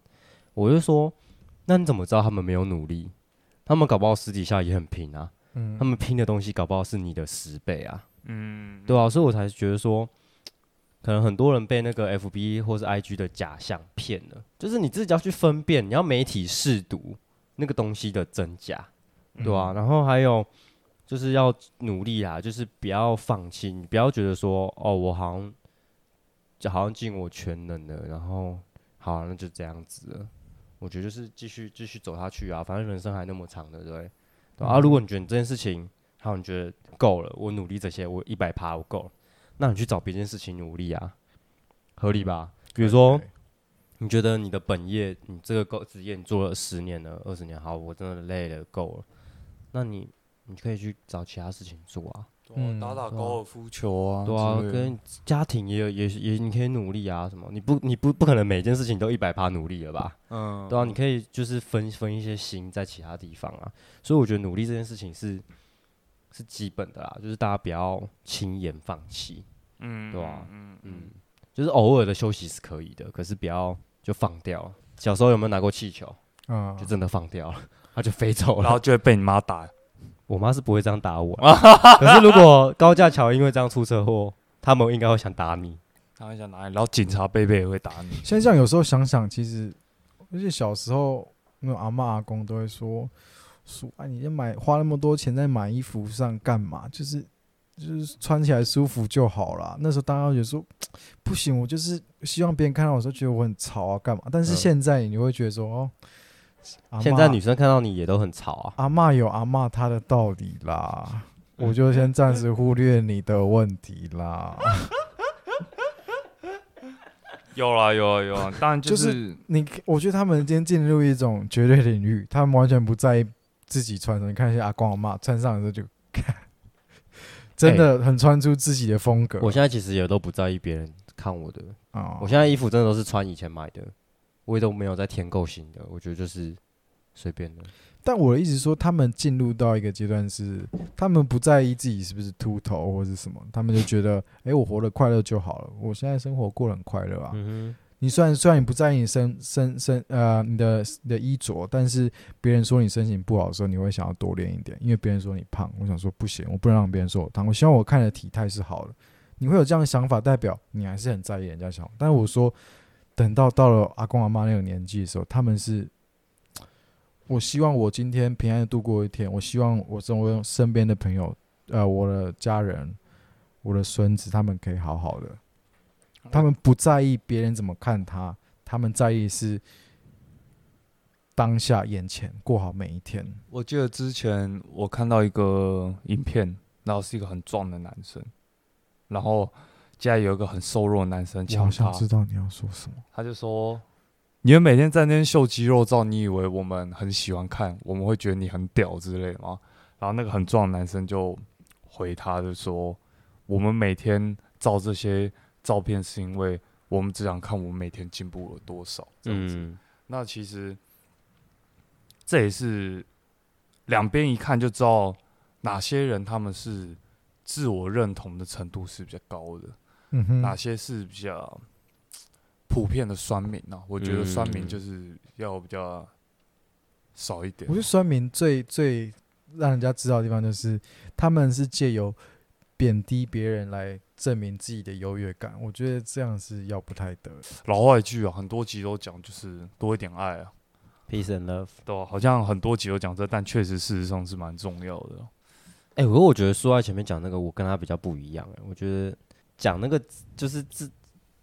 我就说，那你怎么知道他们没有努力？他们搞不好私底下也很拼啊，嗯他们拼的东西搞不好是你的十倍啊。嗯，对啊，所以我才觉得说，可能很多人被那个 FB 或是 IG 的假象骗了，就是你自己要去分辨，你要媒体试读那个东西的真假，对啊，然后还有就是要努力啊，就是不要放弃，你不要觉得说，哦，我好像就好像尽我全能了，然后好、啊，那就这样子了。我觉得就是继续继续走下去啊，反正人生还那么长，对不对？对啊，如果你觉得你这件事情，好，你觉得够了，我努力这些，我一百趴我够了，那你去找别件事情努力啊，合理吧？比如说，你觉得你的本业，你这个够职业，你做了十年了、二十年，好，我真的累了，够了，那你你可以去找其他事情做啊，嗯打打高尔夫球啊，对啊，跟家庭也有也也你可以努力啊，什么？你不你不不可能每件事情都一百趴努力了吧？嗯，对啊，你可以就是分分一些心在其他地方啊，所以我觉得努力这件事情是是基本的啦，就是大家不要轻言放弃，嗯，对啊嗯嗯嗯，就是偶尔的休息是可以的，可是不要就放掉。小时候有没有拿过气球？嗯就真的放掉了，<laughs> 它就飞走了然后。就会被你妈打，我妈是不会这样打我啦，<laughs> 可是如果高架桥因为这样出车祸，他们应该会想打你。他们想打你，然后警察贝贝也会打你，现在这样有时候想想，其实而且小时候那种阿嬷阿公都会说：“说哎，你这买花那么多钱在买衣服上干嘛？就是就是穿起来舒服就好啦。”那时候当然觉得说 <tsk> 不行，我就是希望别人看到我时候觉得我很潮啊，干嘛？但是嗯现在你会觉得说哦，阿嬷现在女生看到你也都很吵啊。阿嬷有阿嬷她的道理啦，我就先暂时忽略你的问题啦。有啦有啦有啦，当然就就是你，我觉得他们今天进入一种绝对领域，他们完全不在意自己穿什么。你看一下阿公阿妈穿上的时候就，<laughs> 真的很穿出自己的风格。我现在其实也都不在意别人看我的，啊，我现在衣服真的都是穿以前买的，我也都没有再添购新的，我觉得就是随便的。但我的意思是说，他们进入到一个阶段是，他们不在意自己是不是秃头或是什么，他们就觉得，哎、我活得快乐就好了。我现在生活过得很快乐啊。嗯你虽然虽然你不在意你身身身呃你的你的衣着，但是别人说你身形不好的时候，你会想要多练一点，因为别人说你胖，我想说不行，我不能让别人说我胖，我希望我看的体态是好的。你会有这样的想法，代表你还是很在意人家想。但是我说，等到到了阿公阿妈那个年纪的时候，他们是我希望我今天平安的度过一天，我希望我周围身边的朋友，呃，我的家人，我的孙子，他们可以好好的，他们不在意别人怎么看他，他们在意是当下眼前过好每一天。我记得之前我看到一个影片，然后是一个很壮的男生，然后家里有一个很瘦弱的男生我好抢他想，知道你要说什么。他就说：“你们每天在那边秀肌肉照，你以为我们很喜欢看，我们会觉得你很屌之类的吗？”然后那个很壮的男生就回他，就说：“我们每天照这些照片，是因为我们只想看我们每天进步了多少。”这样子。嗯，那其实这也是两边一看就知道哪些人他们是自我认同的程度是比较高的，嗯，哪些是比较普遍的酸民啊。我觉得酸民嗯就是要比较少一点我觉。得酸民最最让人家知道的地方，就是他们是借由贬低别人来证明自己的优越感。我觉得这样是要不太得。老话一句啊，很多集都讲就是多一点爱啊，peace and love。对吧、好像很多集都讲这，但确实事实上是蛮重要的。哎、不过我觉得说在前面讲那个，我跟他比较不一样、哎，我觉得讲那个就是自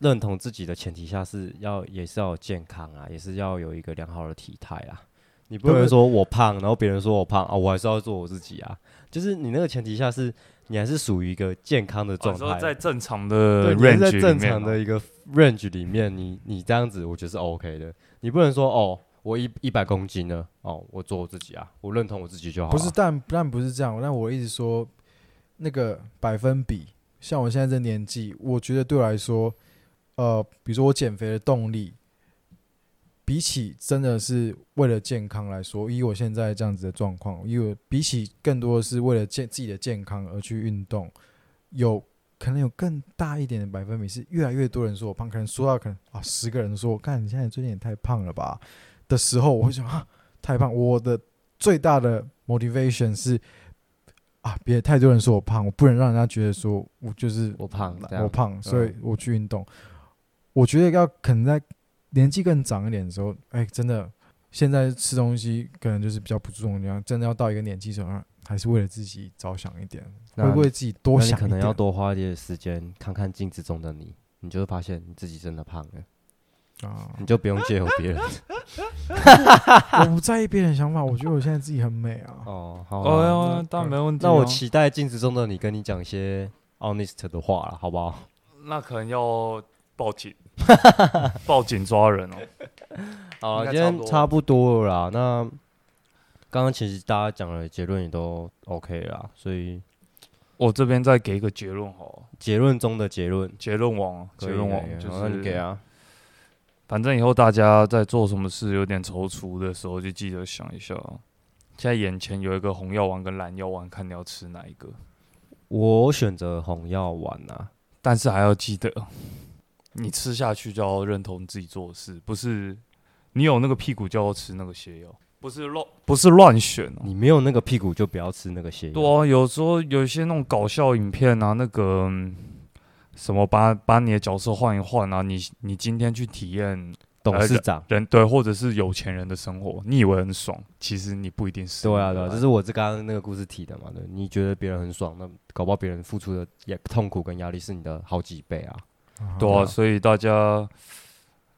认同自己的前提下是要也是要有健康啊，也是要有一个良好的体态啊。你不能说我胖，然后别人说我胖啊，我还是要做我自己啊。就是你那个前提下是，你还是属于一个健康的状态，说在正常的对，你在正常的一个 range 里面，你你这样子，我觉得是 OK 的。你不能说哦，我一一百公斤呢，哦，我做我自己啊，我认同我自己就好、啊。不是，但但不是这样。但我一直说，那个百分比，像我现在这年纪，我觉得对我来说，呃，比如说我减肥的动力，比起真的是为了健康来说，以我现在这样子的状况，因为比起更多的是为了健自己的健康而去运动，有可能有更大一点的百分比是越来越多人说我胖，可能说到可能啊十个人说，看你现在最近也太胖了吧的时候，我会想啊太胖，我的最大的 motivation 是啊，别太多人说我胖，我不能让人家觉得说我就是我胖了我胖，所以我去运动。我觉得要可能在年纪更长一点的时候，哎，真的现在吃东西可能就是比较不注重这样，真的要到一个年纪时候，啊还是为了自己着想一点，那会为自己多想一点。能要多花一点时间看看镜子中的你，你就会发现你自己真的胖了，啊你，就不用借由别人。<laughs> 我不在意别人想法，我觉得我现在自己很美啊。哦，好哦当然没问题、啊。那我期待镜子中的你跟你讲一些 honest 的话了，好不好？那可能要报警，<laughs> 报警抓人哦。好今天差不多了啦。那刚刚其实大家讲的结论也都 OK 啦，所以我这边再给一个结论好，结论中的结论，结论王，结论王就可以好那你给，啊。反正以后大家在做什么事有点踌躇的时候，就记得想一下，现在眼前有一个红药丸跟蓝药丸，看你要吃哪一个。我选择红药丸啊，但是还要记得，你吃下去就要认同自己做的事，不是你有那个屁股就要吃那个泻药，不是乱不是乱选哦。你没有那个屁股就不要吃那个泻药。对啊，有时候有一些那种搞笑影片啊，那个嗯什么把把你的角色换一换啊，你你今天去体验董事长。人对，或者是有钱人的生活，你以为很爽，其实你不一定是。对啊，对啊，这是我这刚刚那个故事提的嘛。对，你觉得别人很爽，那搞不好别人付出的也痛苦跟压力是你的好几倍啊。对啊，所以大家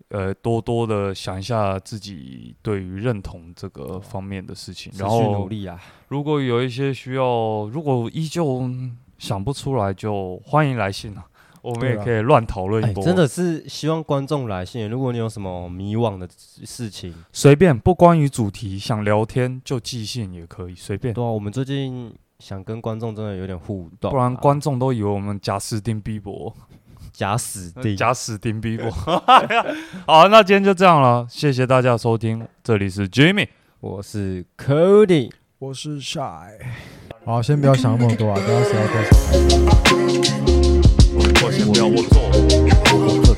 呃多多的想一下自己对于认同这个方面的事情，然持续努后力啊，如果有一些需要，如果依旧嗯想不出来，就欢迎来信啊，我们也可以乱讨论哎一，波。真的是希望观众来信。如果你有什么迷惘的事情，随便，不关于主题，想聊天就寄信也可以，随便。对啊，我们最近想跟观众真的有点互动啊，不然观众都以为我们假斯汀比伯，假死定，假死钉逼我。<laughs> 好，那今天就这样了，谢谢大家收听，这里是 Jimmy，我是 Cody，我是 Shy。好，先不要想那么多啊，等下谁要开始？我先不要，做，我做。